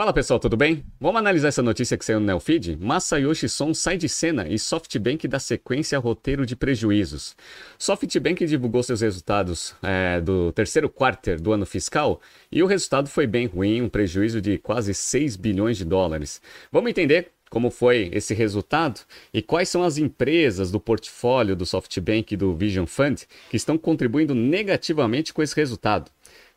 Fala pessoal, tudo bem? Vamos analisar essa notícia que saiu no Neofeed? Masayoshi Son sai de cena e SoftBank dá sequência a roteiro de prejuízos. SoftBank divulgou seus resultados é, do terceiro quarto do ano fiscal e o resultado foi bem ruim, um prejuízo de quase 6 bilhões de dólares. Vamos entender como foi esse resultado e quais são as empresas do portfólio do SoftBank e do Vision Fund que estão contribuindo negativamente com esse resultado.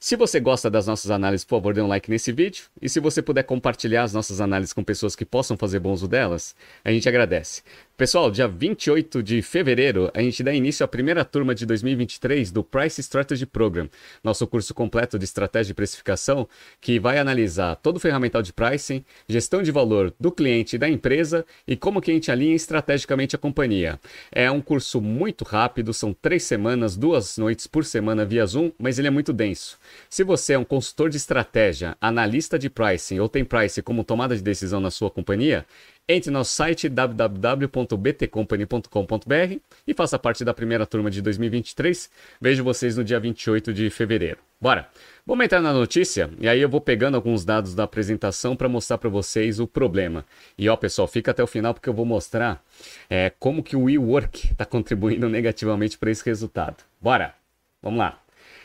Se você gosta das nossas análises, por favor, dê um like nesse vídeo. E se você puder compartilhar as nossas análises com pessoas que possam fazer bom uso delas, a gente agradece. Pessoal, dia 28 de fevereiro, a gente dá início à primeira turma de 2023 do Price Strategy Program, nosso curso completo de estratégia de precificação, que vai analisar todo o ferramental de pricing, gestão de valor do cliente e da empresa e como que a gente alinha estrategicamente a companhia. É um curso muito rápido, são três semanas, duas noites por semana via Zoom, mas ele é muito denso. Se você é um consultor de estratégia, analista de pricing ou tem pricing como tomada de decisão na sua companhia, entre no site www.btcompany.com.br e faça parte da primeira turma de 2023. Vejo vocês no dia 28 de fevereiro. Bora! Vamos entrar na notícia e aí eu vou pegando alguns dados da apresentação para mostrar para vocês o problema. E ó, pessoal, fica até o final porque eu vou mostrar é, como que o WeWork está contribuindo negativamente para esse resultado. Bora! Vamos lá!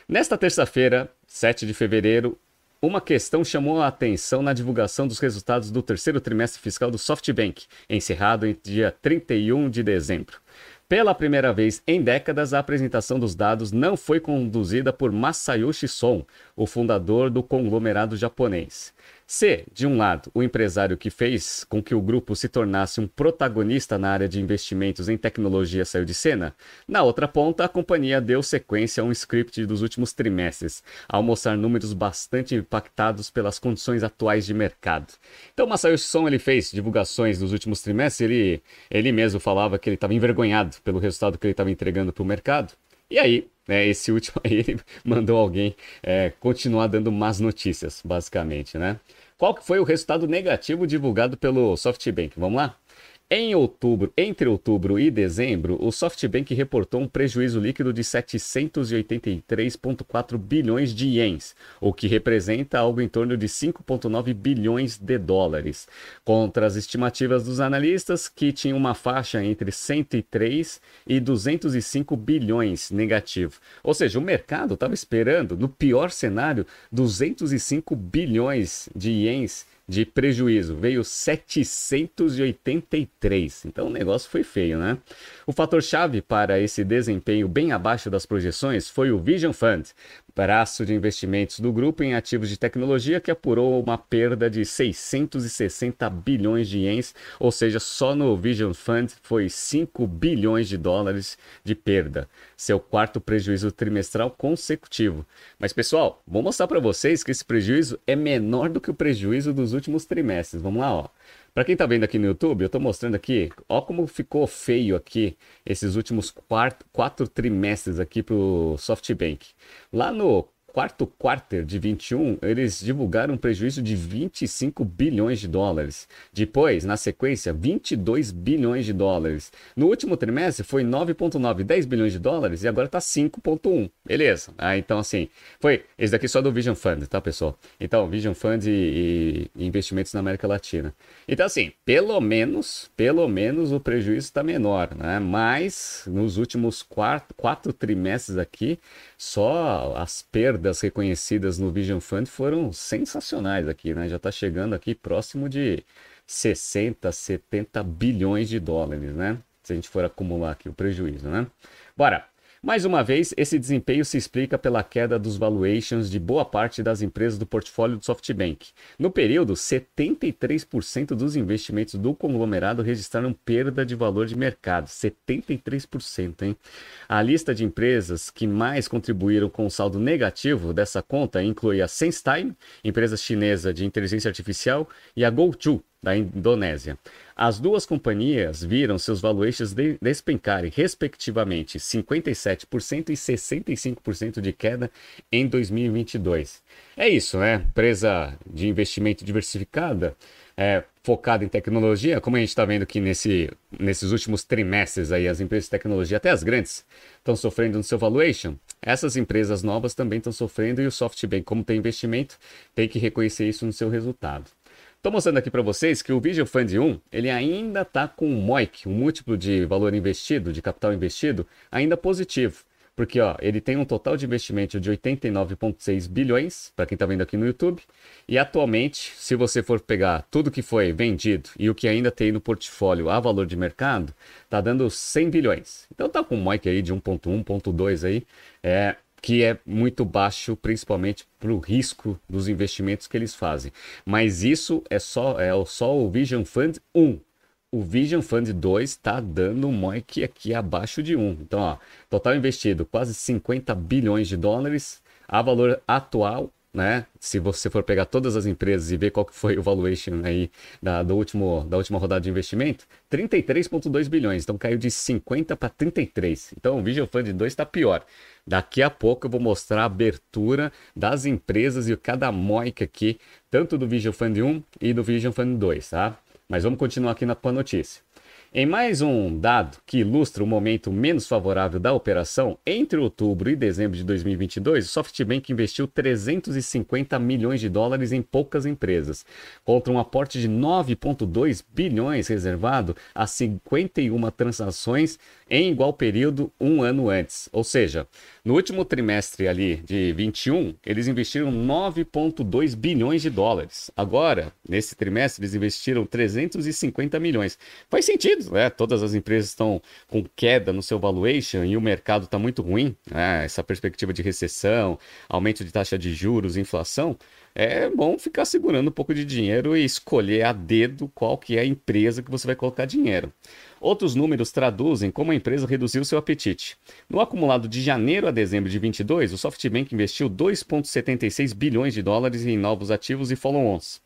Nesta terça-feira, 7 de fevereiro, uma questão chamou a atenção na divulgação dos resultados do terceiro trimestre fiscal do SoftBank, encerrado em dia 31 de dezembro. Pela primeira vez em décadas, a apresentação dos dados não foi conduzida por Masayoshi Son, o fundador do conglomerado japonês. Se, de um lado, o empresário que fez com que o grupo se tornasse um protagonista na área de investimentos em tecnologia saiu de cena, na outra ponta, a companhia deu sequência a um script dos últimos trimestres, ao mostrar números bastante impactados pelas condições atuais de mercado. Então, Masayoshi Son ele fez divulgações dos últimos trimestres, ele, ele mesmo falava que ele estava envergonhado pelo resultado que ele estava entregando para o mercado. E aí, né, esse último aí, ele mandou alguém é, continuar dando más notícias, basicamente, né? Qual que foi o resultado negativo divulgado pelo SoftBank? Vamos lá? Em outubro, entre outubro e dezembro, o SoftBank reportou um prejuízo líquido de 783,4 bilhões de ienes, o que representa algo em torno de 5,9 bilhões de dólares, contra as estimativas dos analistas que tinham uma faixa entre 103 e 205 bilhões negativo. Ou seja, o mercado estava esperando, no pior cenário, 205 bilhões de ienes de prejuízo, veio 783. Então o negócio foi feio, né? O fator-chave para esse desempenho bem abaixo das projeções foi o Vision Fund, braço de investimentos do grupo em ativos de tecnologia que apurou uma perda de 660 bilhões de ienes, ou seja, só no Vision Fund foi 5 bilhões de dólares de perda, seu quarto prejuízo trimestral consecutivo. Mas pessoal, vou mostrar para vocês que esse prejuízo é menor do que o prejuízo dos últimos trimestres. Vamos lá, ó. Para quem está vendo aqui no YouTube, eu estou mostrando aqui, ó como ficou feio aqui esses últimos quatro, quatro trimestres aqui para o SoftBank. Lá no quarto quarter de 21, eles divulgaram um prejuízo de 25 bilhões de dólares. Depois, na sequência, 22 bilhões de dólares. No último trimestre foi 9.9, 10 bilhões de dólares e agora está 5.1. Beleza. Ah, então assim, foi esse daqui só do Vision Fund, tá, pessoal? Então, Vision Fund e, e investimentos na América Latina. Então assim, pelo menos, pelo menos o prejuízo está menor, né? Mas nos últimos quatro, quatro trimestres aqui, só as perdas reconhecidas no Vision Fund foram sensacionais aqui, né? Já está chegando aqui próximo de 60, 70 bilhões de dólares, né? Se a gente for acumular aqui o prejuízo, né? Bora! Mais uma vez, esse desempenho se explica pela queda dos valuations de boa parte das empresas do portfólio do SoftBank. No período, 73% dos investimentos do conglomerado registraram perda de valor de mercado. 73%, hein? A lista de empresas que mais contribuíram com o saldo negativo dessa conta inclui a SenseTime, empresa chinesa de inteligência artificial, e a GoTo, da Indonésia. As duas companhias viram seus valuations de despencarem, respectivamente, 57% e 65% de queda em 2022. É isso, né? Empresa de investimento diversificada, é, focada em tecnologia, como a gente está vendo aqui nesse, nesses últimos trimestres aí, as empresas de tecnologia, até as grandes, estão sofrendo no seu valuation. Essas empresas novas também estão sofrendo e o SoftBank, como tem investimento, tem que reconhecer isso no seu resultado. Estou mostrando aqui para vocês que o Vision Fund 1, ele ainda está com o MOIC, o múltiplo de valor investido, de capital investido, ainda positivo. Porque ó, ele tem um total de investimento de 89,6 bilhões, para quem está vendo aqui no YouTube. E atualmente, se você for pegar tudo que foi vendido e o que ainda tem no portfólio a valor de mercado, está dando 100 bilhões. Então tá com um MOIC aí de 1,1, 1,2 aí. É, que é muito baixo, principalmente para o risco dos investimentos que eles fazem. Mas isso é só, é só o Vision Fund 1. O Vision Fund 2 está dando um MOIC aqui abaixo de 1. Então, ó, total investido quase 50 bilhões de dólares. A valor atual né? Se você for pegar todas as empresas e ver qual que foi o valuation aí da, do último, da última rodada de investimento, 33,2 bilhões. Então caiu de 50 para 33. Então o Vision Fund 2 está pior. Daqui a pouco eu vou mostrar a abertura das empresas e cada MOIC aqui, tanto do Vision Fund 1 e do Vision Fund 2, tá? Mas vamos continuar aqui na, com a notícia. Em mais um dado que ilustra o momento menos favorável da operação, entre outubro e dezembro de 2022, o SoftBank investiu 350 milhões de dólares em poucas empresas, contra um aporte de 9,2 bilhões reservado a 51 transações em igual período um ano antes. Ou seja, no último trimestre ali de 21, eles investiram 9,2 bilhões de dólares. Agora, nesse trimestre, eles investiram 350 milhões. Faz sentido, né? Todas as empresas estão com queda no seu valuation e o mercado está muito ruim. Né? Essa perspectiva de recessão, aumento de taxa de juros, inflação é bom ficar segurando um pouco de dinheiro e escolher a dedo qual que é a empresa que você vai colocar dinheiro. Outros números traduzem como a empresa reduziu seu apetite. No acumulado de janeiro a dezembro de 22, o SoftBank investiu 2,76 bilhões de dólares em novos ativos e follow-ons.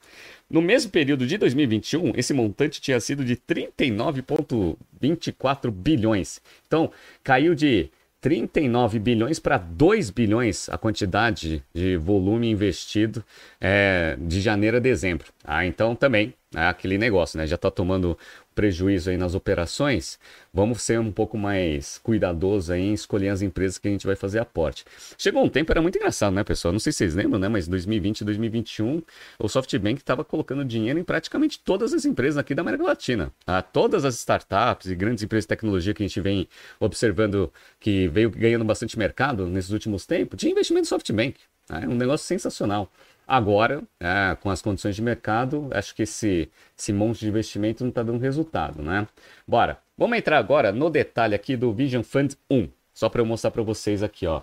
No mesmo período de 2021, esse montante tinha sido de 39,24 bilhões. Então, caiu de 39 bilhões para 2 bilhões a quantidade de volume investido é, de janeiro a dezembro. Ah, então também é aquele negócio, né? Já está tomando prejuízo aí nas operações, vamos ser um pouco mais cuidadosos aí em escolher as empresas que a gente vai fazer aporte. Chegou um tempo, era muito engraçado, né, pessoal? Não sei se vocês lembram, né? Mas 2020 e 2021, o SoftBank estava colocando dinheiro em praticamente todas as empresas aqui da América Latina. Ah, todas as startups e grandes empresas de tecnologia que a gente vem observando que veio ganhando bastante mercado nesses últimos tempos, tinha investimento no SoftBank. É um negócio sensacional. Agora, é, com as condições de mercado, acho que esse, esse monte de investimento não está dando resultado, né? Bora, vamos entrar agora no detalhe aqui do Vision Fund 1, só para eu mostrar para vocês aqui, ó.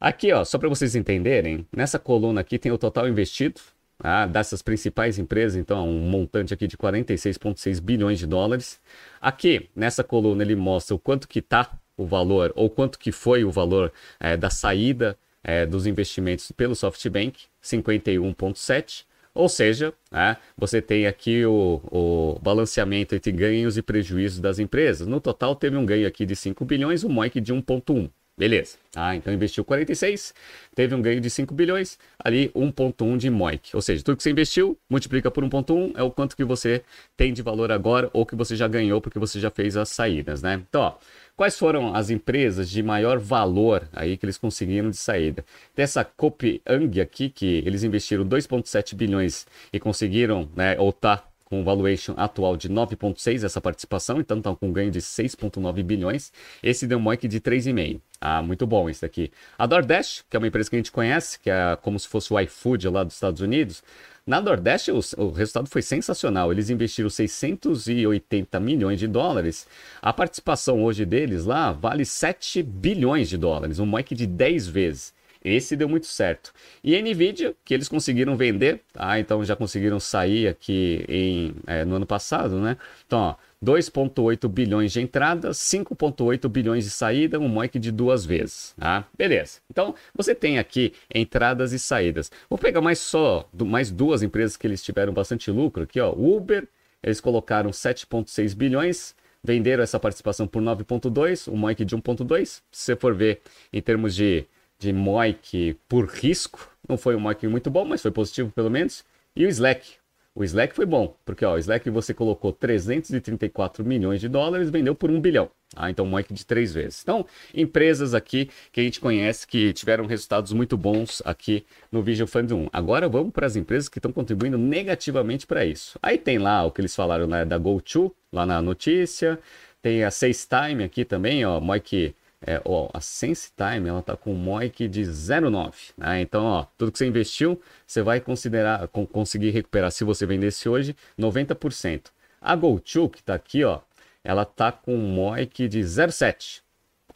Aqui, ó, só para vocês entenderem, nessa coluna aqui tem o total investido, ah, dessas principais empresas, então um montante aqui de 46,6 bilhões de dólares. Aqui, nessa coluna, ele mostra o quanto que está o valor, ou quanto que foi o valor é, da saída é, dos investimentos pelo SoftBank, 51,7. Ou seja, né, você tem aqui o, o, balanceamento entre ganhos e prejuízos das empresas. No total, teve um ganho aqui de 5 bilhões, um MOIC de 1,1. Beleza. Ah, então investiu 46, teve um ganho de 5 bilhões, ali 1.1 de MOIC. Ou seja, tudo que você investiu, multiplica por 1.1, é o quanto que você tem de valor agora ou que você já ganhou porque você já fez as saídas, né? Então, ó, quais foram as empresas de maior valor aí que eles conseguiram de saída? Dessa Copiang aqui, que eles investiram 2.7 bilhões e conseguiram, né, ou tá com valuation atual de 9,6 essa participação, então estão com ganho de 6,9 bilhões. Esse deu um MOIC de 3,5. Ah, muito bom esse aqui. A DoorDash, que é uma empresa que a gente conhece, que é como se fosse o iFood lá dos Estados Unidos. Na DoorDash, o, o resultado foi sensacional. Eles investiram 680 milhões de dólares. A participação hoje deles lá vale 7 bilhões de dólares, um MOIC de 10 vezes. Esse deu muito certo. E Nvidia, que eles conseguiram vender, tá? Então já conseguiram sair aqui em, é, no ano passado, né? Então, ó, 2,8 bilhões de entrada, 5,8 bilhões de saída, um MOIC de duas vezes. Tá? Beleza. Então, você tem aqui entradas e saídas. Vou pegar mais só, mais duas empresas que eles tiveram bastante lucro aqui, ó. Uber, eles colocaram 7,6 bilhões, venderam essa participação por 9,2, um MOIC de 1,2. Se você for ver em termos de de MOIC por risco. Não foi um MOIC muito bom, mas foi positivo pelo menos. E o Slack, O Slack foi bom, porque ó, o Slack você colocou 334 milhões de dólares, vendeu por um bilhão. Ah, então MOIC de três vezes. Então, empresas aqui que a gente conhece que tiveram resultados muito bons aqui no Vision Fund 1. Agora vamos para as empresas que estão contribuindo negativamente para isso. Aí tem lá o que eles falaram né, da GoTo, lá na notícia. Tem a SaceTime aqui também, ó, MOIC é, ó, a SenseTime ela está com um MOIC de 0,9. Né? Então, ó, tudo que você investiu, você vai considerar, com, conseguir recuperar se você vendesse hoje 90%. A GoTo, que está aqui, ó, ela está com um MOIC de 0,7.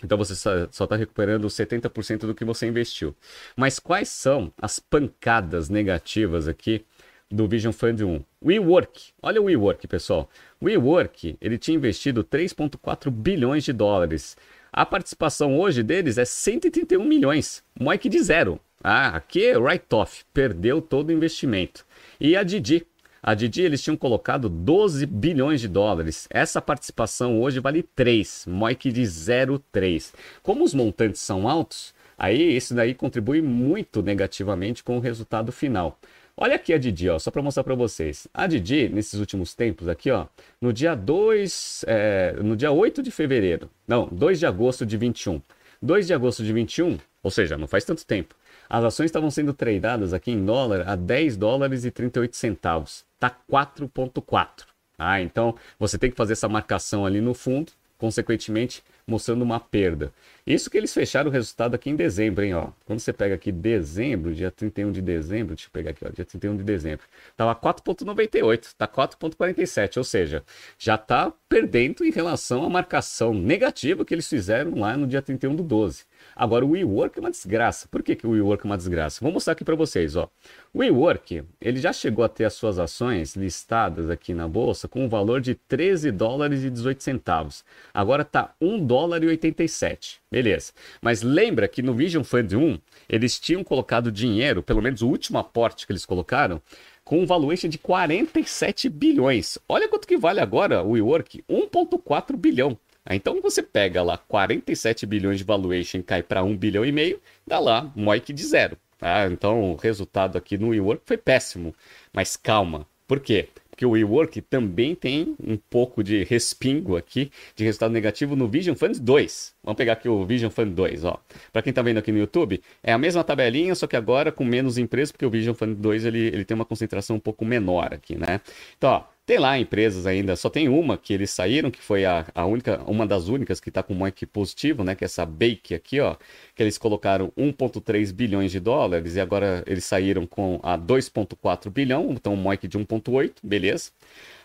Então você só está recuperando 70% do que você investiu. Mas quais são as pancadas negativas aqui do Vision Fund 1? WeWork. Olha o WeWork, pessoal. O WeWork, ele tinha investido 3,4 bilhões de dólares. A participação hoje deles é 131 milhões, MOIC de zero. Ah, aqui é write-off, perdeu todo o investimento. E a Didi, a Didi eles tinham colocado 12 bilhões de dólares. Essa participação hoje vale 3, MOIC de 0,3. Como os montantes são altos, aí isso daí contribui muito negativamente com o resultado final. Olha aqui a Didi, ó, só para mostrar para vocês. A Didi, nesses últimos tempos aqui, ó, no dia 2, é, no dia 8 de fevereiro, não, 2 de agosto de 21. 2 de agosto de 21, ou seja, não faz tanto tempo. As ações estavam sendo tradeadas aqui em dólar a 10 dólares e 38 centavos. Tá 4.4. Ah, então você tem que fazer essa marcação ali no fundo, consequentemente mostrando uma perda. Isso que eles fecharam o resultado aqui em dezembro, hein? Ó. Quando você pega aqui dezembro, dia 31 de dezembro, deixa eu pegar aqui, ó, dia 31 de dezembro, tava 4,98, tá 4,47, ou seja, já tá perdendo em relação à marcação negativa que eles fizeram lá no dia 31 do 12. Agora, o WeWork é uma desgraça. Por que, que o WeWork é uma desgraça? Vou mostrar aqui para vocês. Ó. O WeWork ele já chegou a ter as suas ações listadas aqui na bolsa com um valor de 13 dólares e 18 centavos. Agora está 1 dólar e 87. Beleza. Mas lembra que no Vision Fund 1 eles tinham colocado dinheiro, pelo menos o último aporte que eles colocaram, com um valuation de 47 bilhões. Olha quanto que vale agora o WeWork, 1.4 bilhão. Então você pega lá 47 bilhões de valuation cai para 1 bilhão e meio, dá lá MOIC de zero. Tá? Então o resultado aqui no WeWork foi péssimo. Mas calma, por quê? Porque o WeWork também tem um pouco de respingo aqui de resultado negativo no Vision Fund 2. Vamos pegar aqui o Vision Fund 2, ó. Para quem está vendo aqui no YouTube, é a mesma tabelinha, só que agora com menos empresas, porque o Vision Fund 2 ele, ele tem uma concentração um pouco menor aqui, né? Então, ó, tem lá empresas ainda, só tem uma que eles saíram, que foi a, a única, uma das únicas que está com MOIC positivo, né? Que é essa Bake aqui, ó. Que eles colocaram 1,3 bilhões de dólares e agora eles saíram com a 2,4 bilhão, então um MOIC de 1,8, beleza.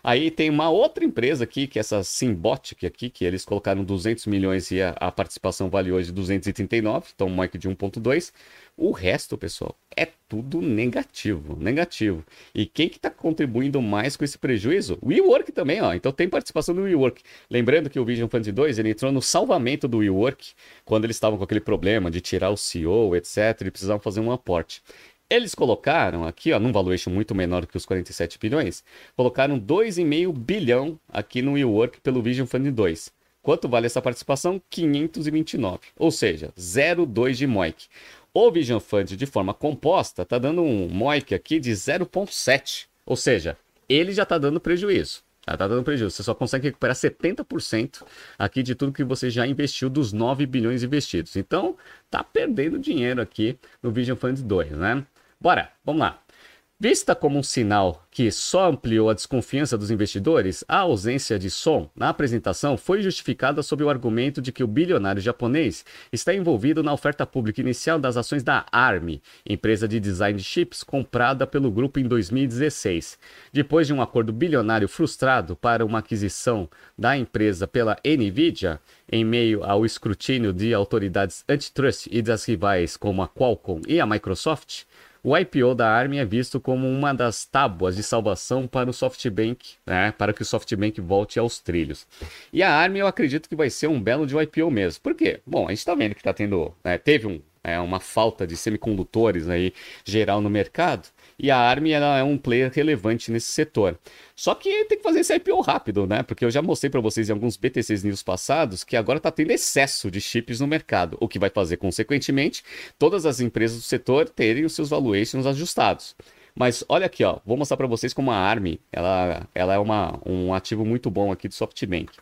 Aí tem uma outra empresa aqui, que é essa Symbotic aqui, que eles colocaram 200 milhões e a, a participação vale hoje 239, então um de 1,2. O resto, pessoal, é tudo negativo, negativo. E quem que está contribuindo mais com esse prejuízo? O WeWork também, ó. Então tem participação do WeWork. Lembrando que o Vision Fund 2, ele entrou no salvamento do WeWork, quando eles estavam com aquele problema de tirar o CEO, etc, e precisavam fazer um aporte. Eles colocaram aqui, ó, num valuation muito menor que os 47 bilhões, colocaram 2,5 bilhão aqui no WeWork pelo Vision Fund 2. Quanto vale essa participação? 529, ou seja, 0,2 de MOIC. O Vision Fund de forma composta está dando um MOIC aqui de 0,7. Ou seja, ele já está dando prejuízo. Já está dando prejuízo. Você só consegue recuperar 70% aqui de tudo que você já investiu dos 9 bilhões investidos. Então, tá perdendo dinheiro aqui no Vision Fund 2, né? Bora, vamos lá. Vista como um sinal que só ampliou a desconfiança dos investidores, a ausência de som na apresentação foi justificada sob o argumento de que o bilionário japonês está envolvido na oferta pública inicial das ações da ARM, empresa de design de chips comprada pelo grupo em 2016. Depois de um acordo bilionário frustrado para uma aquisição da empresa pela Nvidia, em meio ao escrutínio de autoridades antitrust e das rivais como a Qualcomm e a Microsoft, o IPO da ARM é visto como uma das tábuas de salvação para o SoftBank, né, para que o SoftBank volte aos trilhos. E a ARM eu acredito que vai ser um belo de IPO mesmo. Por quê? Bom, a gente está vendo que está tendo, né, teve um, é, uma falta de semicondutores aí geral no mercado e a ARM ela é um player relevante nesse setor. Só que tem que fazer esse IPO rápido, né? Porque eu já mostrei para vocês em alguns BTCs News passados que agora está tendo excesso de chips no mercado, o que vai fazer, consequentemente, todas as empresas do setor terem os seus valuations ajustados. Mas olha aqui, ó, vou mostrar para vocês como a ARM, ela, ela é uma, um ativo muito bom aqui do SoftBank.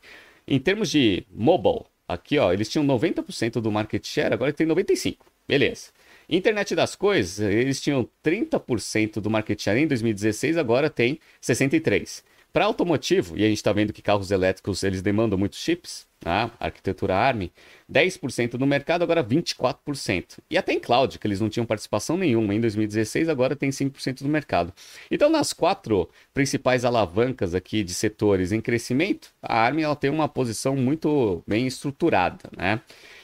Em termos de mobile, aqui, ó, eles tinham 90% do market share, agora tem 95. Beleza. Internet das coisas, eles tinham 30% do market share em 2016, agora tem 63. Para automotivo, e a gente está vendo que carros elétricos eles demandam muitos chips, a arquitetura ARM, 10% no mercado, agora 24%. E até em cloud, que eles não tinham participação nenhuma em 2016, agora tem 5% do mercado. Então, nas quatro principais alavancas aqui de setores em crescimento, a ARM ela tem uma posição muito bem estruturada, né?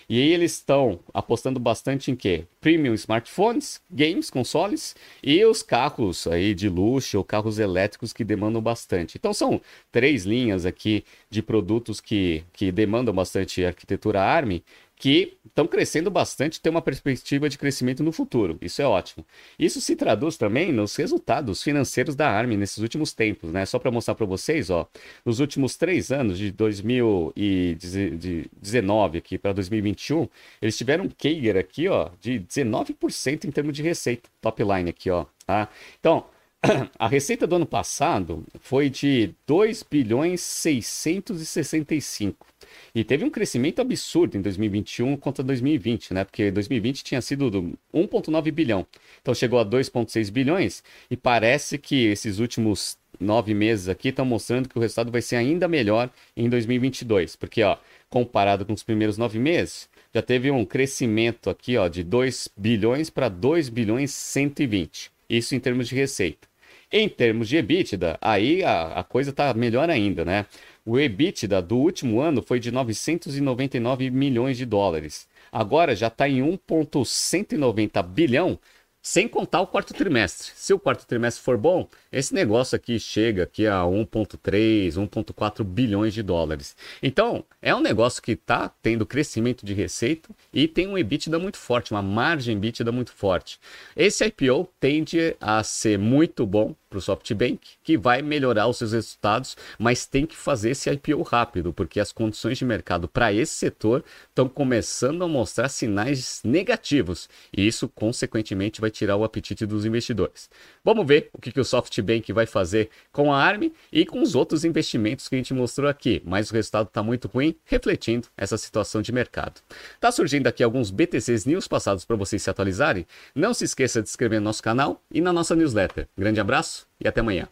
E aí eles estão apostando bastante em quê? Premium smartphones, games, consoles e os carros aí de luxo ou carros elétricos que demandam bastante. Então são três linhas aqui de produtos que, que demandam bastante arquitetura ARM que estão crescendo bastante, tem uma perspectiva de crescimento no futuro. Isso é ótimo. Isso se traduz também nos resultados financeiros da ARM nesses últimos tempos, né? Só para mostrar para vocês, ó, nos últimos três anos, de 2019 aqui para 2021, eles tiveram um CAGR aqui, ó, de 19% em termos de receita, top line aqui, ó, tá? Então, a receita do ano passado foi de 2 bilhões 665 e teve um crescimento absurdo em 2021 contra 2020, né? Porque 2020 tinha sido 1,9 bilhão. Então chegou a 2,6 bilhões e parece que esses últimos nove meses aqui estão mostrando que o resultado vai ser ainda melhor em 2022. Porque, ó, comparado com os primeiros nove meses, já teve um crescimento aqui, ó, de 2 bilhões para 2 bilhões 120. Isso em termos de receita. Em termos de EBITDA, aí a, a coisa está melhor ainda, né? O EBITDA do último ano foi de 999 milhões de dólares. Agora já está em 1,190 bilhão, sem contar o quarto trimestre. Se o quarto trimestre for bom, esse negócio aqui chega aqui a 1,3, 1,4 bilhões de dólares. Então, é um negócio que está tendo crescimento de receita e tem um EBITDA muito forte, uma margem EBITDA muito forte. Esse IPO tende a ser muito bom para o SoftBank, que vai melhorar os seus resultados, mas tem que fazer esse IPO rápido, porque as condições de mercado para esse setor estão começando a mostrar sinais negativos, e isso, consequentemente, vai tirar o apetite dos investidores. Vamos ver o que, que o SoftBank vai fazer com a ARM e com os outros investimentos que a gente mostrou aqui, mas o resultado está muito ruim, refletindo essa situação de mercado. Está surgindo aqui alguns BTCs News passados para vocês se atualizarem. Não se esqueça de se inscrever no nosso canal e na nossa newsletter. Grande abraço e até amanhã.